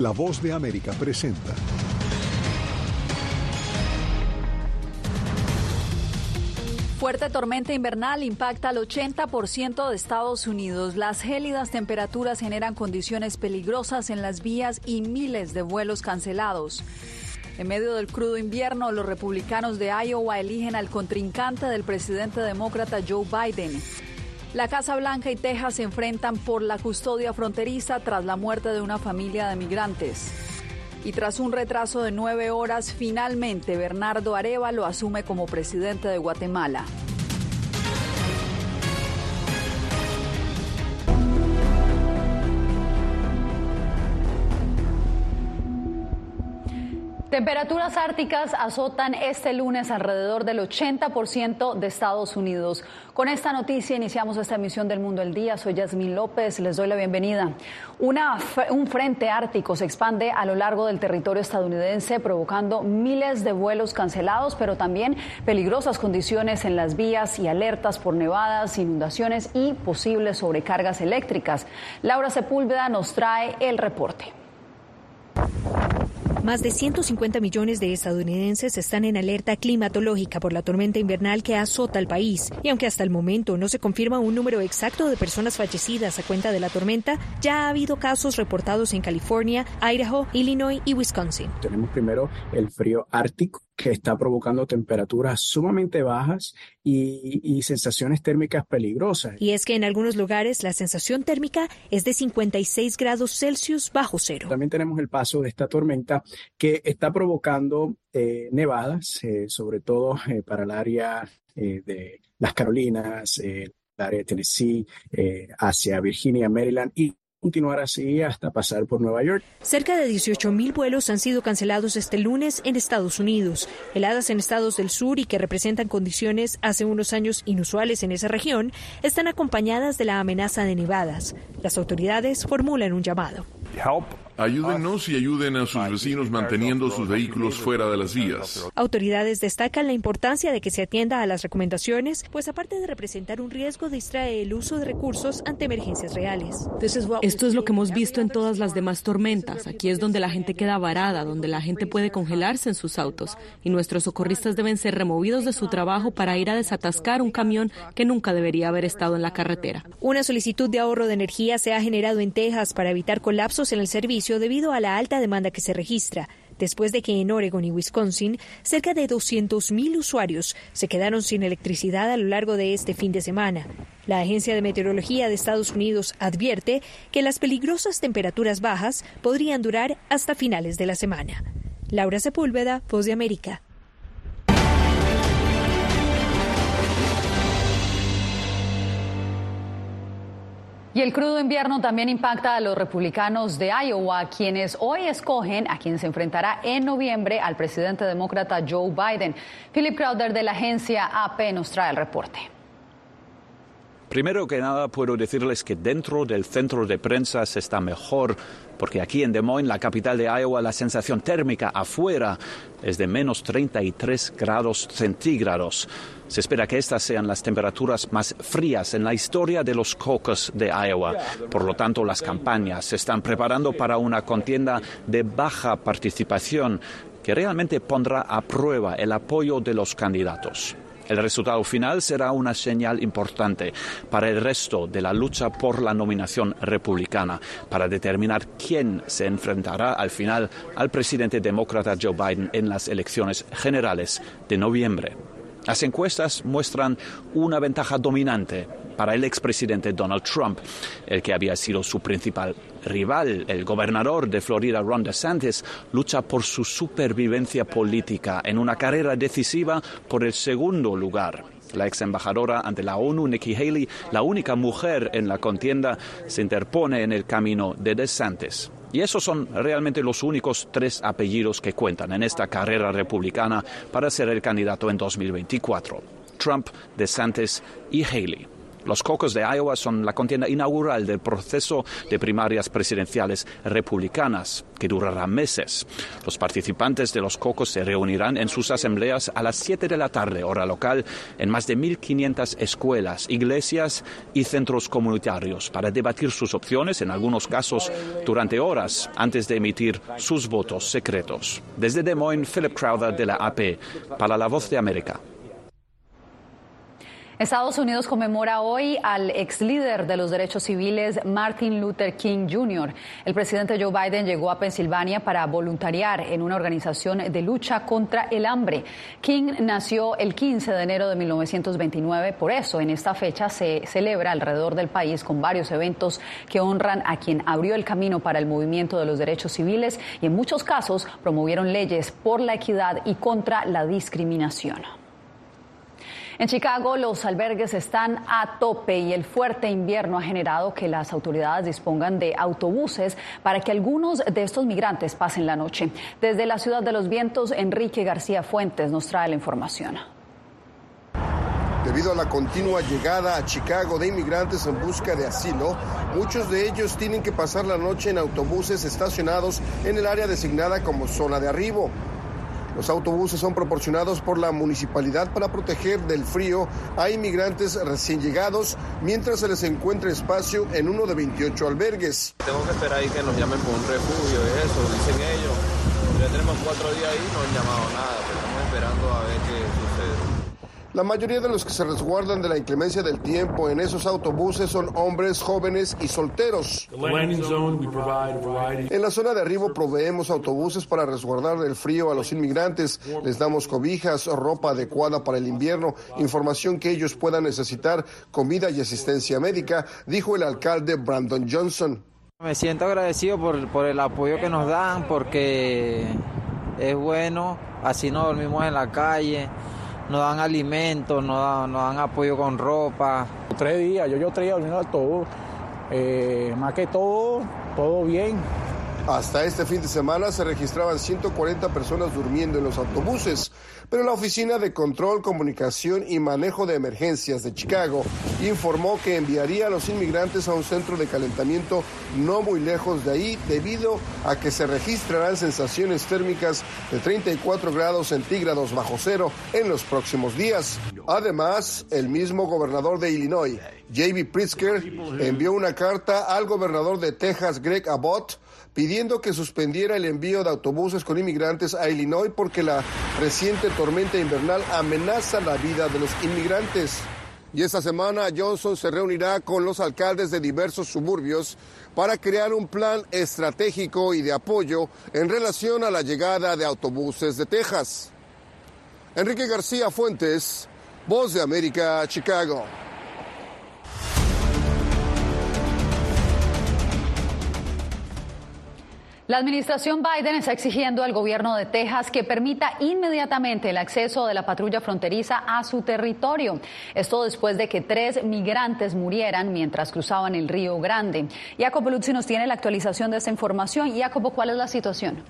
La voz de América presenta. Fuerte tormenta invernal impacta al 80% de Estados Unidos. Las gélidas temperaturas generan condiciones peligrosas en las vías y miles de vuelos cancelados. En medio del crudo invierno, los republicanos de Iowa eligen al contrincante del presidente demócrata Joe Biden. La Casa Blanca y Texas se enfrentan por la custodia fronteriza tras la muerte de una familia de migrantes. Y tras un retraso de nueve horas, finalmente Bernardo Areva lo asume como presidente de Guatemala. Temperaturas árticas azotan este lunes alrededor del 80% de Estados Unidos. Con esta noticia iniciamos esta emisión del Mundo del Día. Soy Yasmín López, les doy la bienvenida. Un frente ártico se expande a lo largo del territorio estadounidense, provocando miles de vuelos cancelados, pero también peligrosas condiciones en las vías y alertas por nevadas, inundaciones y posibles sobrecargas eléctricas. Laura Sepúlveda nos trae el reporte. Más de 150 millones de estadounidenses están en alerta climatológica por la tormenta invernal que azota al país. Y aunque hasta el momento no se confirma un número exacto de personas fallecidas a cuenta de la tormenta, ya ha habido casos reportados en California, Idaho, Illinois y Wisconsin. Tenemos primero el frío ártico que está provocando temperaturas sumamente bajas y, sensaciones térmicas peligrosas. Y es que en algunos lugares la sensación térmica es de 56 grados Celsius bajo cero. También tenemos el paso de esta tormenta que está provocando eh, nevadas, eh, sobre todo eh, para el área de las Carolinas, el área de Tennessee, hacia Virginia, Maryland y continuar así hasta pasar por Nueva York. Cerca de 18.000 vuelos han sido cancelados este lunes en Estados Unidos. Heladas en estados del sur y que representan condiciones hace unos años inusuales en esa región están acompañadas de la amenaza de nevadas. Las autoridades formulan un llamado. Ayúdenos y ayuden a sus vecinos manteniendo sus vehículos fuera de las vías. Autoridades destacan la importancia de que se atienda a las recomendaciones, pues aparte de representar un riesgo, distrae el uso de recursos ante emergencias reales. Esto es lo que hemos visto en todas las demás tormentas. Aquí es donde la gente queda varada, donde la gente puede congelarse en sus autos y nuestros socorristas deben ser removidos de su trabajo para ir a desatascar un camión que nunca debería haber estado en la carretera. Una solicitud de ahorro de energía se ha generado en Texas para evitar colapsos en el servicio debido a la alta demanda que se registra después de que en Oregon y Wisconsin cerca de 200.000 usuarios se quedaron sin electricidad a lo largo de este fin de semana. La Agencia de Meteorología de Estados Unidos advierte que las peligrosas temperaturas bajas podrían durar hasta finales de la semana. Laura Sepúlveda, Voz de América. Y el crudo invierno también impacta a los republicanos de Iowa, quienes hoy escogen a quien se enfrentará en noviembre al presidente demócrata Joe Biden. Philip Crowder de la agencia AP nos trae el reporte. Primero que nada, puedo decirles que dentro del centro de prensa está mejor, porque aquí en Des Moines, la capital de Iowa, la sensación térmica afuera es de menos 33 grados centígrados. Se espera que estas sean las temperaturas más frías en la historia de los caucus de Iowa. Por lo tanto, las campañas se están preparando para una contienda de baja participación que realmente pondrá a prueba el apoyo de los candidatos. El resultado final será una señal importante para el resto de la lucha por la nominación republicana, para determinar quién se enfrentará al final al presidente demócrata Joe Biden en las elecciones generales de noviembre. Las encuestas muestran una ventaja dominante para el expresidente Donald Trump, el que había sido su principal rival. El gobernador de Florida, Ron DeSantis, lucha por su supervivencia política en una carrera decisiva por el segundo lugar. La ex embajadora ante la ONU, Nikki Haley, la única mujer en la contienda, se interpone en el camino de DeSantis. Y esos son realmente los únicos tres apellidos que cuentan en esta carrera republicana para ser el candidato en 2024. Trump, DeSantis y Haley. Los cocos de Iowa son la contienda inaugural del proceso de primarias presidenciales republicanas, que durará meses. Los participantes de los cocos se reunirán en sus asambleas a las 7 de la tarde, hora local, en más de 1.500 escuelas, iglesias y centros comunitarios para debatir sus opciones, en algunos casos durante horas, antes de emitir sus votos secretos. Desde Des Moines, Philip Crowder de la AP, para La Voz de América. Estados Unidos conmemora hoy al ex líder de los derechos civiles Martin Luther King Jr. El presidente Joe Biden llegó a Pensilvania para voluntariar en una organización de lucha contra el hambre. King nació el 15 de enero de 1929, por eso en esta fecha se celebra alrededor del país con varios eventos que honran a quien abrió el camino para el movimiento de los derechos civiles y en muchos casos promovieron leyes por la equidad y contra la discriminación. En Chicago los albergues están a tope y el fuerte invierno ha generado que las autoridades dispongan de autobuses para que algunos de estos migrantes pasen la noche. Desde la ciudad de los vientos, Enrique García Fuentes nos trae la información. Debido a la continua llegada a Chicago de inmigrantes en busca de asilo, muchos de ellos tienen que pasar la noche en autobuses estacionados en el área designada como zona de arribo. Los autobuses son proporcionados por la municipalidad para proteger del frío a inmigrantes recién llegados mientras se les encuentra espacio en uno de 28 albergues. Tengo que esperar ahí que nos llamen por un refugio y eso, dicen ellos. Ya tenemos cuatro días ahí no han llamado nada, estamos esperando a ver qué sucede. La mayoría de los que se resguardan de la inclemencia del tiempo en esos autobuses son hombres jóvenes y solteros. En la zona de arribo proveemos autobuses para resguardar del frío a los inmigrantes. Les damos cobijas, ropa adecuada para el invierno, información que ellos puedan necesitar, comida y asistencia médica, dijo el alcalde Brandon Johnson. Me siento agradecido por, por el apoyo que nos dan porque es bueno, así no dormimos en la calle nos dan alimentos, nos dan, nos dan apoyo con ropa. Tres días, yo, yo tres días durmiendo todo, eh, más que todo, todo bien. Hasta este fin de semana se registraban 140 personas durmiendo en los autobuses, pero la Oficina de Control, Comunicación y Manejo de Emergencias de Chicago informó que enviaría a los inmigrantes a un centro de calentamiento no muy lejos de ahí debido a que se registrarán sensaciones térmicas de 34 grados centígrados bajo cero en los próximos días. Además, el mismo gobernador de Illinois, J.B. Pritzker, envió una carta al gobernador de Texas, Greg Abbott, pidiendo que suspendiera el envío de autobuses con inmigrantes a Illinois porque la reciente tormenta invernal amenaza la vida de los inmigrantes. Y esta semana Johnson se reunirá con los alcaldes de diversos suburbios para crear un plan estratégico y de apoyo en relación a la llegada de autobuses de Texas. Enrique García Fuentes, Voz de América, Chicago. La administración Biden está exigiendo al gobierno de Texas que permita inmediatamente el acceso de la patrulla fronteriza a su territorio. Esto después de que tres migrantes murieran mientras cruzaban el Río Grande. Jacopo Luzzi nos tiene la actualización de esta información. Jacopo, ¿cuál es la situación?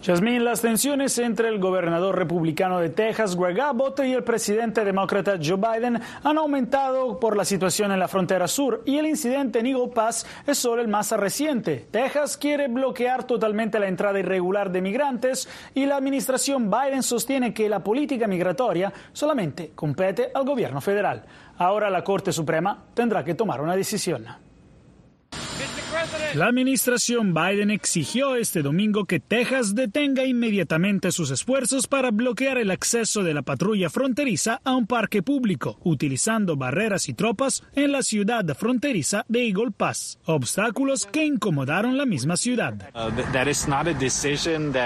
Jasmine, las tensiones entre el gobernador republicano de Texas, Greg Abbott, y el presidente demócrata Joe Biden han aumentado por la situación en la frontera sur y el incidente en Eagle Pass es solo el más reciente. Texas quiere bloquear totalmente la entrada irregular de migrantes y la administración Biden sostiene que la política migratoria solamente compete al gobierno federal. Ahora la Corte Suprema tendrá que tomar una decisión. La administración Biden exigió este domingo que Texas detenga inmediatamente sus esfuerzos para bloquear el acceso de la patrulla fronteriza a un parque público, utilizando barreras y tropas en la ciudad fronteriza de Eagle Pass, obstáculos que incomodaron la misma ciudad.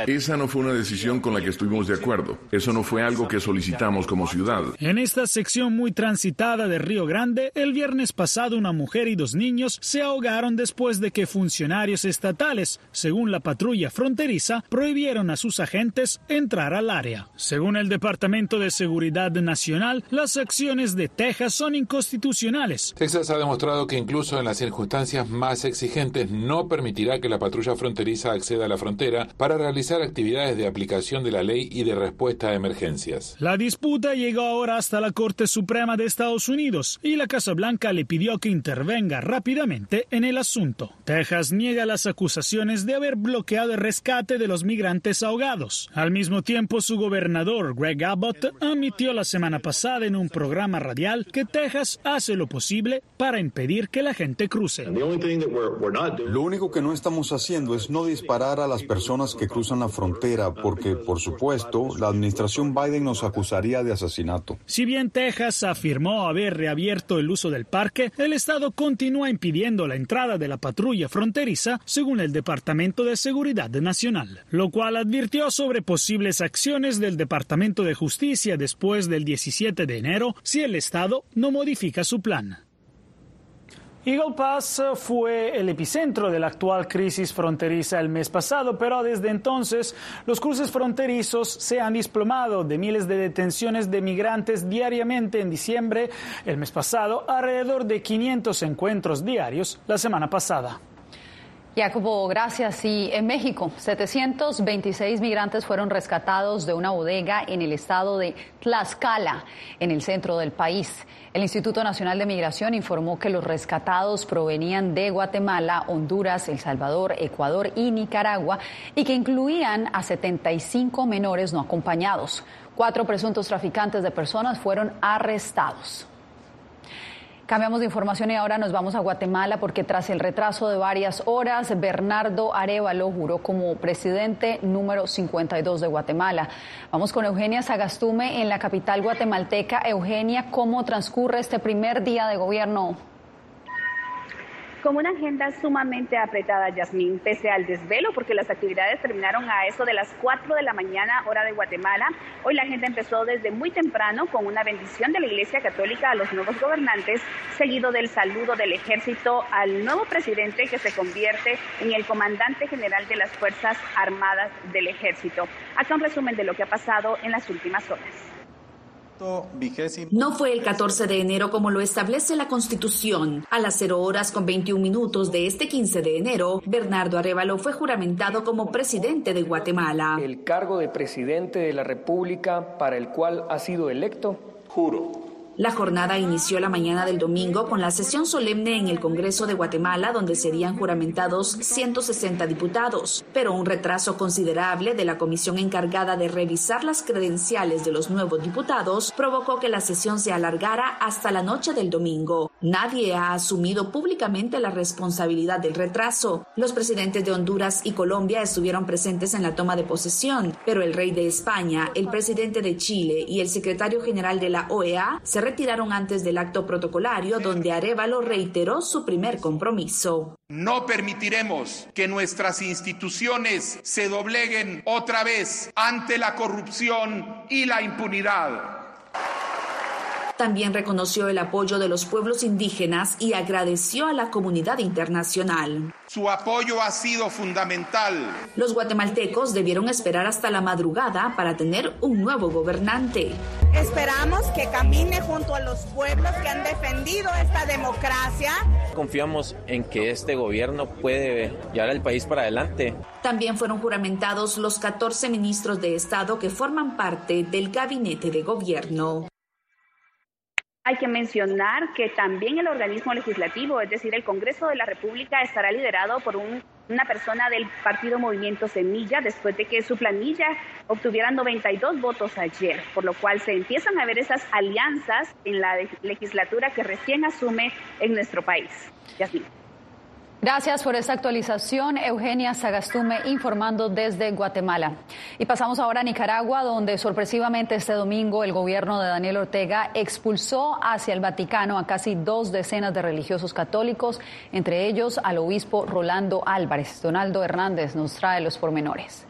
Esa no fue una decisión con la que estuvimos de acuerdo. Eso no fue algo que solicitamos como ciudad. En esta sección muy transitada de Río Grande, el viernes pasado una mujer y dos niños se ahogaron después de de que funcionarios estatales, según la patrulla fronteriza, prohibieron a sus agentes entrar al área. Según el Departamento de Seguridad Nacional, las acciones de Texas son inconstitucionales. Texas ha demostrado que incluso en las circunstancias más exigentes no permitirá que la patrulla fronteriza acceda a la frontera para realizar actividades de aplicación de la ley y de respuesta a emergencias. La disputa llegó ahora hasta la Corte Suprema de Estados Unidos y la Casa Blanca le pidió que intervenga rápidamente en el asunto. Texas niega las acusaciones de haber bloqueado el rescate de los migrantes ahogados. Al mismo tiempo, su gobernador, Greg Abbott, admitió la semana pasada en un programa radial que Texas hace lo posible para impedir que la gente cruce. Lo único que no estamos haciendo es no disparar a las personas que cruzan la frontera porque, por supuesto, la administración Biden nos acusaría de asesinato. Si bien Texas afirmó haber reabierto el uso del parque, el estado continúa impidiendo la entrada de la patrulla fronteriza, según el Departamento de Seguridad Nacional, lo cual advirtió sobre posibles acciones del Departamento de Justicia después del 17 de enero si el estado no modifica su plan. Eagle Pass fue el epicentro de la actual crisis fronteriza el mes pasado, pero desde entonces los cruces fronterizos se han desplomado de miles de detenciones de migrantes diariamente en diciembre, el mes pasado, alrededor de 500 encuentros diarios la semana pasada. Jacobo, gracias. Y en México, 726 migrantes fueron rescatados de una bodega en el estado de Tlaxcala, en el centro del país. El Instituto Nacional de Migración informó que los rescatados provenían de Guatemala, Honduras, El Salvador, Ecuador y Nicaragua y que incluían a 75 menores no acompañados. Cuatro presuntos traficantes de personas fueron arrestados. Cambiamos de información y ahora nos vamos a Guatemala porque tras el retraso de varias horas, Bernardo Arevalo juró como presidente número 52 de Guatemala. Vamos con Eugenia Sagastume en la capital guatemalteca. Eugenia, ¿cómo transcurre este primer día de gobierno? Con una agenda sumamente apretada, Yasmín, pese al desvelo, porque las actividades terminaron a eso de las 4 de la mañana, hora de Guatemala. Hoy la gente empezó desde muy temprano con una bendición de la Iglesia Católica a los nuevos gobernantes, seguido del saludo del ejército al nuevo presidente que se convierte en el comandante general de las Fuerzas Armadas del Ejército. Acá un resumen de lo que ha pasado en las últimas horas. No fue el 14 de enero como lo establece la Constitución. A las 0 horas con 21 minutos de este 15 de enero, Bernardo Arevalo fue juramentado como presidente de Guatemala. El cargo de presidente de la República para el cual ha sido electo. Juro la jornada inició la mañana del domingo con la sesión solemne en el Congreso de Guatemala, donde serían juramentados 160 diputados, pero un retraso considerable de la comisión encargada de revisar las credenciales de los nuevos diputados provocó que la sesión se alargara hasta la noche del domingo. Nadie ha asumido públicamente la responsabilidad del retraso. Los presidentes de Honduras y Colombia estuvieron presentes en la toma de posesión, pero el rey de España, el presidente de Chile y el secretario general de la OEA se retiraron antes del acto protocolario donde Arevalo reiteró su primer compromiso. No permitiremos que nuestras instituciones se dobleguen otra vez ante la corrupción y la impunidad. También reconoció el apoyo de los pueblos indígenas y agradeció a la comunidad internacional. Su apoyo ha sido fundamental. Los guatemaltecos debieron esperar hasta la madrugada para tener un nuevo gobernante. Esperamos que camine junto a los pueblos que han defendido esta democracia. Confiamos en que este gobierno puede llevar al país para adelante. También fueron juramentados los 14 ministros de Estado que forman parte del gabinete de gobierno. Hay que mencionar que también el organismo legislativo, es decir, el Congreso de la República, estará liderado por una persona del partido Movimiento Semilla, después de que su planilla obtuviera 92 votos ayer, por lo cual se empiezan a ver esas alianzas en la legislatura que recién asume en nuestro país. Yasmin. Gracias por esta actualización, Eugenia Sagastume, informando desde Guatemala. Y pasamos ahora a Nicaragua, donde sorpresivamente este domingo el gobierno de Daniel Ortega expulsó hacia el Vaticano a casi dos decenas de religiosos católicos, entre ellos al obispo Rolando Álvarez. Donaldo Hernández nos trae los pormenores.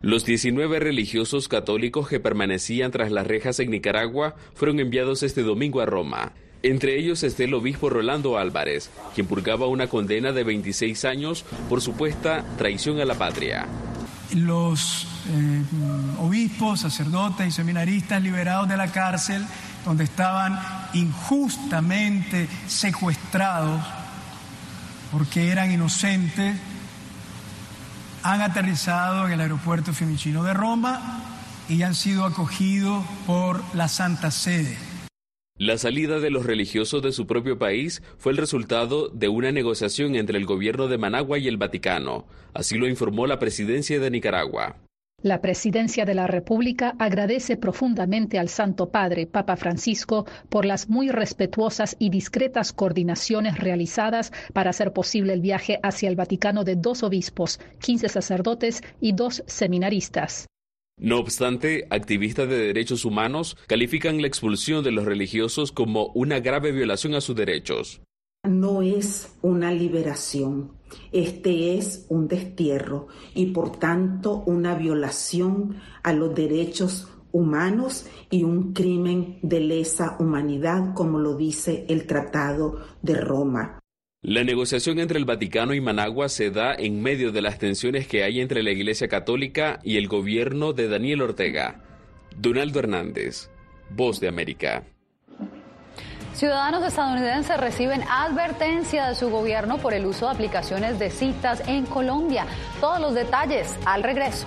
Los 19 religiosos católicos que permanecían tras las rejas en Nicaragua fueron enviados este domingo a Roma. Entre ellos está el obispo Rolando Álvarez, quien purgaba una condena de 26 años por supuesta traición a la patria. Los eh, obispos, sacerdotes y seminaristas liberados de la cárcel, donde estaban injustamente secuestrados porque eran inocentes, han aterrizado en el aeropuerto Fiumicino de Roma y han sido acogidos por la Santa Sede. La salida de los religiosos de su propio país fue el resultado de una negociación entre el gobierno de Managua y el Vaticano, así lo informó la presidencia de Nicaragua. La Presidencia de la República agradece profundamente al Santo Padre, Papa Francisco, por las muy respetuosas y discretas coordinaciones realizadas para hacer posible el viaje hacia el Vaticano de dos obispos, quince sacerdotes y dos seminaristas. No obstante, activistas de derechos humanos califican la expulsión de los religiosos como una grave violación a sus derechos. No es una liberación, este es un destierro y por tanto una violación a los derechos humanos y un crimen de lesa humanidad, como lo dice el Tratado de Roma. La negociación entre el Vaticano y Managua se da en medio de las tensiones que hay entre la Iglesia Católica y el gobierno de Daniel Ortega. Donaldo Hernández, Voz de América. Ciudadanos estadounidenses reciben advertencia de su gobierno por el uso de aplicaciones de citas en Colombia. Todos los detalles al regreso.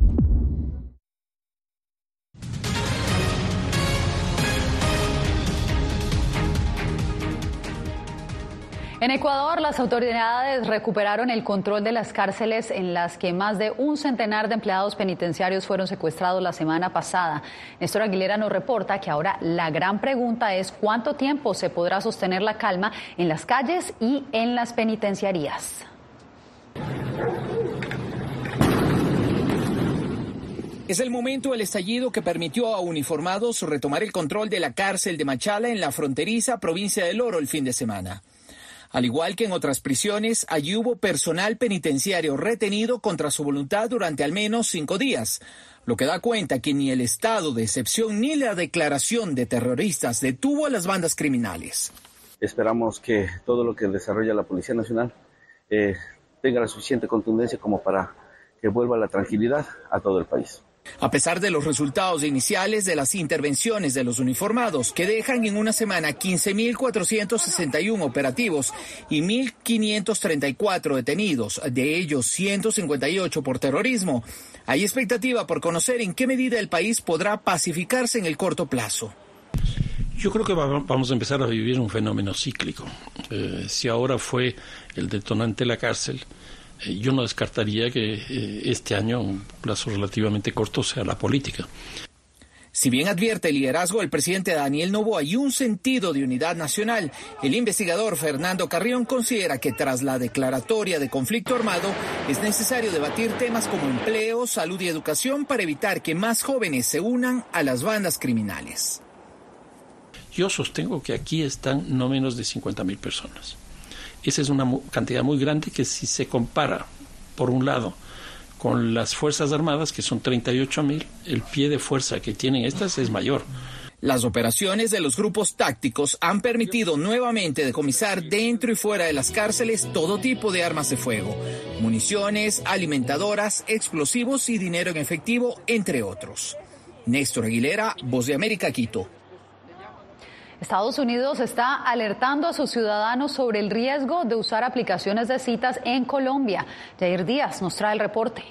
En Ecuador, las autoridades recuperaron el control de las cárceles en las que más de un centenar de empleados penitenciarios fueron secuestrados la semana pasada. Néstor Aguilera nos reporta que ahora la gran pregunta es cuánto tiempo se podrá sostener la calma en las calles y en las penitenciarías. Es el momento del estallido que permitió a uniformados retomar el control de la cárcel de Machala en la fronteriza provincia del Oro el fin de semana. Al igual que en otras prisiones, allí hubo personal penitenciario retenido contra su voluntad durante al menos cinco días, lo que da cuenta que ni el estado de excepción ni la declaración de terroristas detuvo a las bandas criminales. Esperamos que todo lo que desarrolla la Policía Nacional eh, tenga la suficiente contundencia como para que vuelva la tranquilidad a todo el país. A pesar de los resultados iniciales de las intervenciones de los uniformados, que dejan en una semana 15.461 operativos y 1.534 detenidos, de ellos 158 por terrorismo, hay expectativa por conocer en qué medida el país podrá pacificarse en el corto plazo. Yo creo que vamos a empezar a vivir un fenómeno cíclico. Eh, si ahora fue el detonante la cárcel, yo no descartaría que eh, este año, un plazo relativamente corto, sea la política. Si bien advierte el liderazgo del presidente Daniel Novoa y un sentido de unidad nacional, el investigador Fernando Carrión considera que tras la declaratoria de conflicto armado es necesario debatir temas como empleo, salud y educación para evitar que más jóvenes se unan a las bandas criminales. Yo sostengo que aquí están no menos de 50.000 personas. Esa es una cantidad muy grande que si se compara, por un lado, con las Fuerzas Armadas, que son 38 mil, el pie de fuerza que tienen estas es mayor. Las operaciones de los grupos tácticos han permitido nuevamente decomisar dentro y fuera de las cárceles todo tipo de armas de fuego, municiones, alimentadoras, explosivos y dinero en efectivo, entre otros. Néstor Aguilera, Voz de América, Quito. Estados Unidos está alertando a sus ciudadanos sobre el riesgo de usar aplicaciones de citas en Colombia. Jair Díaz nos trae el reporte.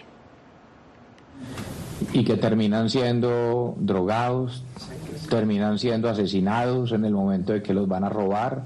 Y que terminan siendo drogados, terminan siendo asesinados en el momento de que los van a robar,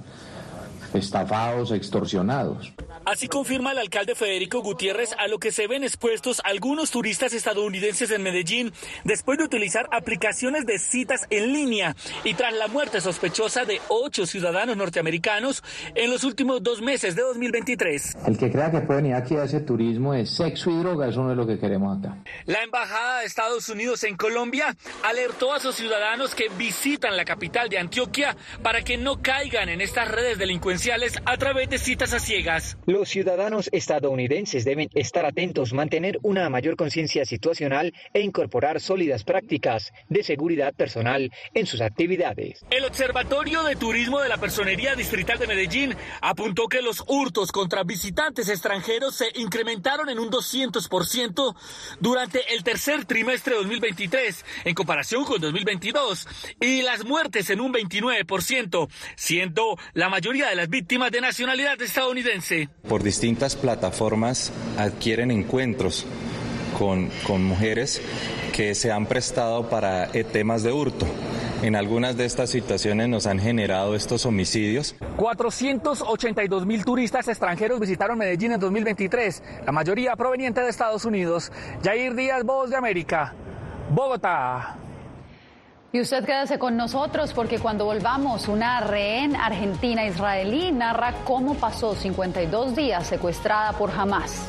estafados, extorsionados. Así confirma el alcalde Federico Gutiérrez a lo que se ven expuestos algunos turistas estadounidenses en Medellín después de utilizar aplicaciones de citas en línea y tras la muerte sospechosa de ocho ciudadanos norteamericanos en los últimos dos meses de 2023. El que crea que puede venir aquí a ese turismo de sexo y droga, eso no es lo que queremos acá. La Embajada de Estados Unidos en Colombia alertó a sus ciudadanos que visitan la capital de Antioquia para que no caigan en estas redes delincuenciales a través de citas a ciegas. Los ciudadanos estadounidenses deben estar atentos, mantener una mayor conciencia situacional e incorporar sólidas prácticas de seguridad personal en sus actividades. El Observatorio de Turismo de la Personería Distrital de Medellín apuntó que los hurtos contra visitantes extranjeros se incrementaron en un 200% durante el tercer trimestre de 2023 en comparación con 2022 y las muertes en un 29%, siendo la mayoría de las víctimas de nacionalidad estadounidense por distintas plataformas adquieren encuentros con, mujeres que se han prestado para eh, temas de hurto. En algunas de estas situaciones nos han generado estos homicidios. 482 mil turistas extranjeros visitaron Medellín en 2023, la mayoría proveniente de Estados Unidos. Jair Díaz, Voz de América, Bogotá. Y usted quédese con nosotros porque cuando volvamos, una rehén argentina israelí narra cómo pasó 52 días secuestrada por Hamas.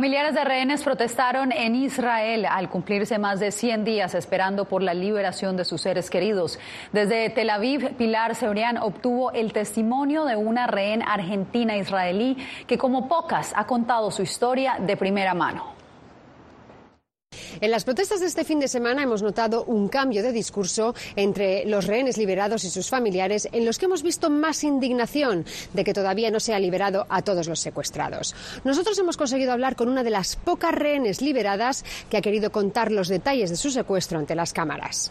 Familiares de rehenes protestaron en Israel al cumplirse más de 100 días esperando por la liberación de sus seres queridos. Desde Tel Aviv, Pilar Seurian obtuvo el testimonio de una rehén argentina israelí que como pocas ha contado su historia de primera mano. En las protestas de este fin de semana hemos notado un cambio de discurso entre los rehenes liberados y sus familiares, en los que hemos visto más indignación de que todavía no se ha liberado a todos los secuestrados. Nosotros hemos conseguido hablar con una de las pocas rehenes liberadas que ha querido contar los detalles de su secuestro ante las cámaras.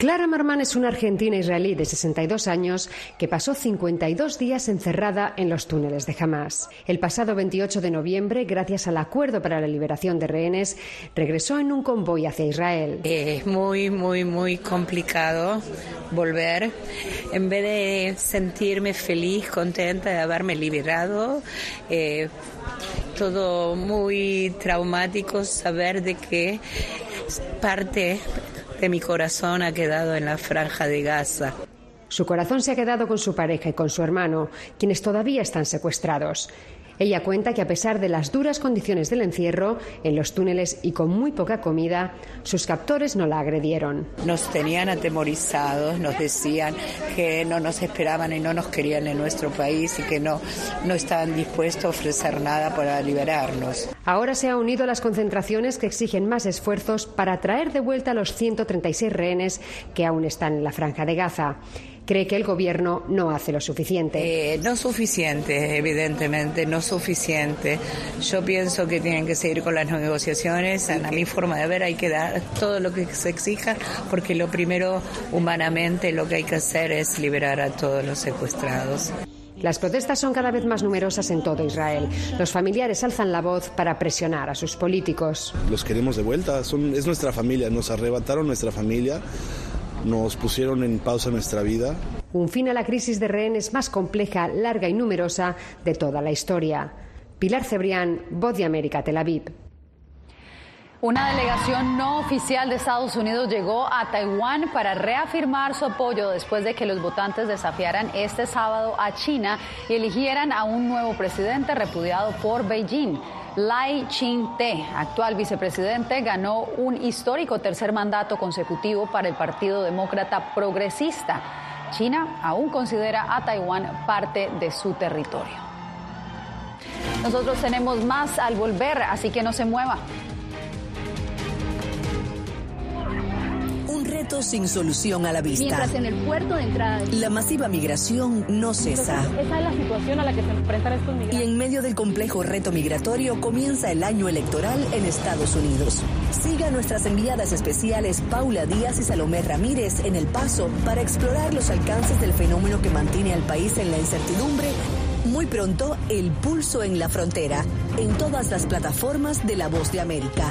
Clara Marman es una argentina israelí de 62 años que pasó 52 días encerrada en los túneles de Hamas. El pasado 28 de noviembre, gracias al acuerdo para la liberación de rehenes, regresó en un convoy hacia Israel. Es muy, muy, muy complicado volver. En vez de sentirme feliz, contenta de haberme liberado, eh, todo muy traumático saber de que parte de mi corazón ha quedado en la franja de Gaza. Su corazón se ha quedado con su pareja y con su hermano, quienes todavía están secuestrados. Ella cuenta que a pesar de las duras condiciones del encierro, en los túneles y con muy poca comida, sus captores no la agredieron. Nos tenían atemorizados, nos decían que no nos esperaban y no nos querían en nuestro país y que no, no estaban dispuestos a ofrecer nada para liberarnos. Ahora se ha unido a las concentraciones que exigen más esfuerzos para traer de vuelta a los 136 rehenes que aún están en la franja de Gaza cree que el gobierno no hace lo suficiente. Eh, no suficiente, evidentemente, no suficiente. Yo pienso que tienen que seguir con las negociaciones. A mi forma de ver hay que dar todo lo que se exija, porque lo primero, humanamente, lo que hay que hacer es liberar a todos los secuestrados. Las protestas son cada vez más numerosas en todo Israel. Los familiares alzan la voz para presionar a sus políticos. Los queremos de vuelta, Son, es nuestra familia, nos arrebataron nuestra familia nos pusieron en pausa nuestra vida. Un fin a la crisis de rehenes más compleja, larga y numerosa de toda la historia. Pilar Cebrián, Voz de América, Tel Aviv. Una delegación no oficial de Estados Unidos llegó a Taiwán para reafirmar su apoyo después de que los votantes desafiaran este sábado a China y eligieran a un nuevo presidente repudiado por Beijing. Lai Ching-te, actual vicepresidente, ganó un histórico tercer mandato consecutivo para el Partido Demócrata Progresista. China aún considera a Taiwán parte de su territorio. Nosotros tenemos más al volver, así que no se mueva. Sin solución a la vista. Mientras en el puerto de entrada. La masiva migración no cesa. esa es la situación a la que se enfrentan estos migrantes. Y en medio del complejo reto migratorio comienza el año electoral en Estados Unidos. Siga nuestras enviadas especiales Paula Díaz y Salomé Ramírez en El Paso para explorar los alcances del fenómeno que mantiene al país en la incertidumbre muy pronto, El Pulso en la Frontera, en todas las plataformas de La Voz de América.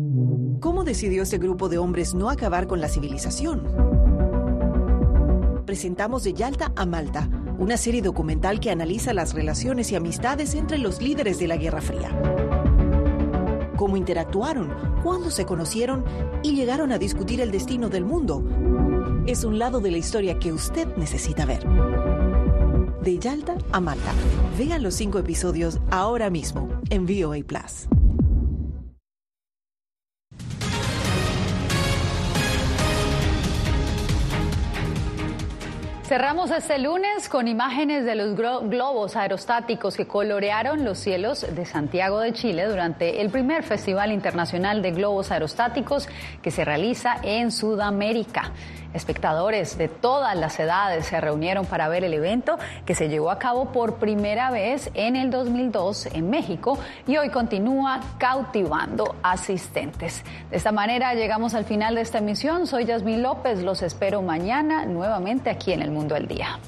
¿Cómo decidió este grupo de hombres no acabar con la civilización? Presentamos de Yalta a Malta, una serie documental que analiza las relaciones y amistades entre los líderes de la Guerra Fría. Cómo interactuaron, cuándo se conocieron y llegaron a discutir el destino del mundo. Es un lado de la historia que usted necesita ver. De Yalta a Malta. Vean los cinco episodios ahora mismo en VOA Plus. Cerramos este lunes con imágenes de los globos aerostáticos que colorearon los cielos de Santiago de Chile durante el primer Festival Internacional de Globos Aerostáticos que se realiza en Sudamérica. Espectadores de todas las edades se reunieron para ver el evento que se llevó a cabo por primera vez en el 2002 en México y hoy continúa cautivando asistentes. De esta manera llegamos al final de esta emisión. Soy Yasmín López. Los espero mañana nuevamente aquí en El Mundo al Día.